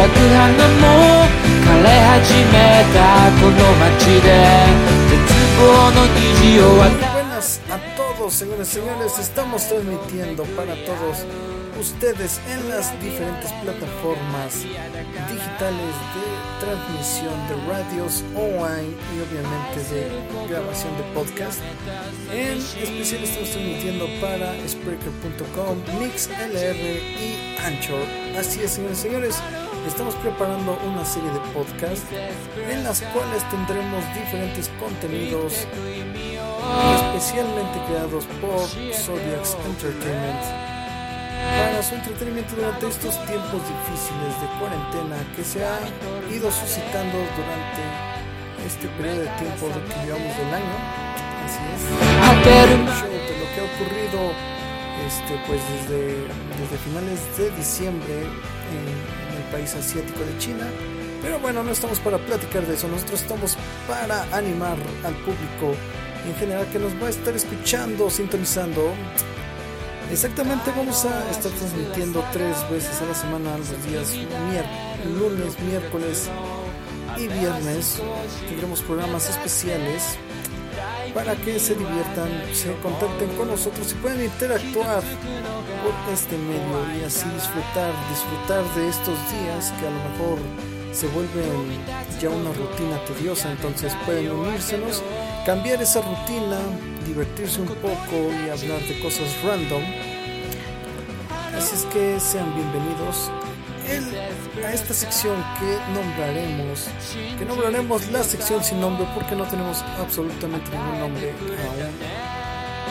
咲く花も枯れ始めたこの街で絶望の虹を渡 señores y señores. Estamos transmitiendo para todos ustedes en las diferentes plataformas digitales de transmisión de radios online y obviamente de grabación de podcast. En especial estamos transmitiendo para Spreaker.com, MixLR y Anchor. Así es, señores y señores. Estamos preparando una serie de podcasts en las cuales tendremos diferentes contenidos especialmente creados por Zodiacs Entertainment para su entretenimiento durante estos tiempos difíciles de cuarentena que se ha ido suscitando durante este periodo de tiempo que llevamos del año. Así es. de lo que ha ocurrido este, pues desde, desde finales de diciembre en país asiático de China. Pero bueno, no estamos para platicar de eso, nosotros estamos para animar al público en general que nos va a estar escuchando, sintonizando. Exactamente vamos a estar transmitiendo tres veces a la semana, los días lunes, miércoles y viernes. Tendremos programas especiales para que se diviertan, se contacten con nosotros y puedan interactuar por este medio y así disfrutar, disfrutar de estos días que a lo mejor se vuelven ya una rutina tediosa, entonces pueden unírsenos, cambiar esa rutina, divertirse un poco y hablar de cosas random. Así es que sean bienvenidos a esta sección que nombraremos, que nombraremos la sección sin nombre porque no tenemos absolutamente ningún nombre aún,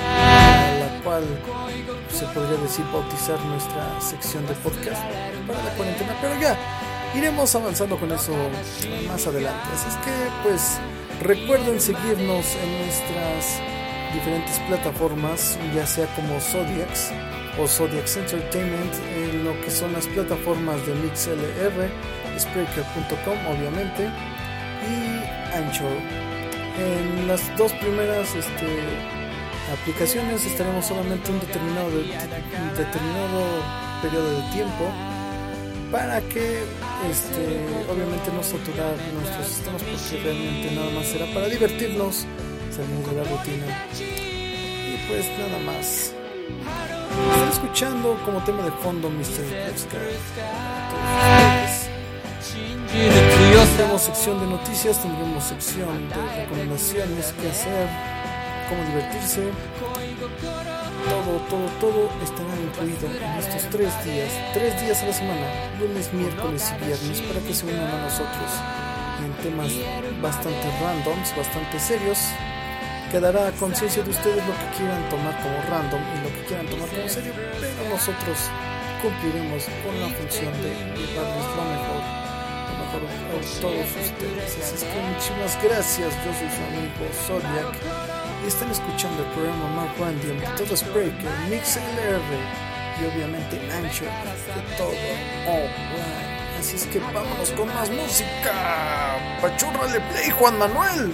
a la cual se podría decir bautizar nuestra sección de podcast para la cuarentena, pero ya iremos avanzando con eso más adelante. Así es que pues recuerden seguirnos en nuestras diferentes plataformas, ya sea como Zodiacs o Zodiacs Entertainment en lo que son las plataformas de MixLR, Spreaker.com obviamente y Anchor. En las dos primeras este, aplicaciones estaremos solamente un determinado, determinado periodo de tiempo para que este, obviamente no saturar nuestros sistemas porque realmente nada más será para divertirnos, salir de la rutina y pues nada más. Están escuchando como tema de fondo Mr. Tendremos sección de noticias, tendremos sección de recomendaciones, qué hacer, cómo divertirse. Todo, todo, todo estará incluido en estos tres días, tres días a la semana, lunes, miércoles y viernes, para que se unan a nosotros. En temas bastante randoms, bastante serios quedará a conciencia de ustedes lo que quieran tomar como random y lo que quieran tomar como serio, nosotros cumpliremos con la función de llevarles lo mejor, lo mejor a todos ustedes. Así es que muchísimas gracias, yo soy su amigo Zodiac están escuchando el programa más random de todo Spreaker, MixLR y obviamente Ancho de todo. Así es que vámonos con más música. Pachurrale play, Juan Manuel.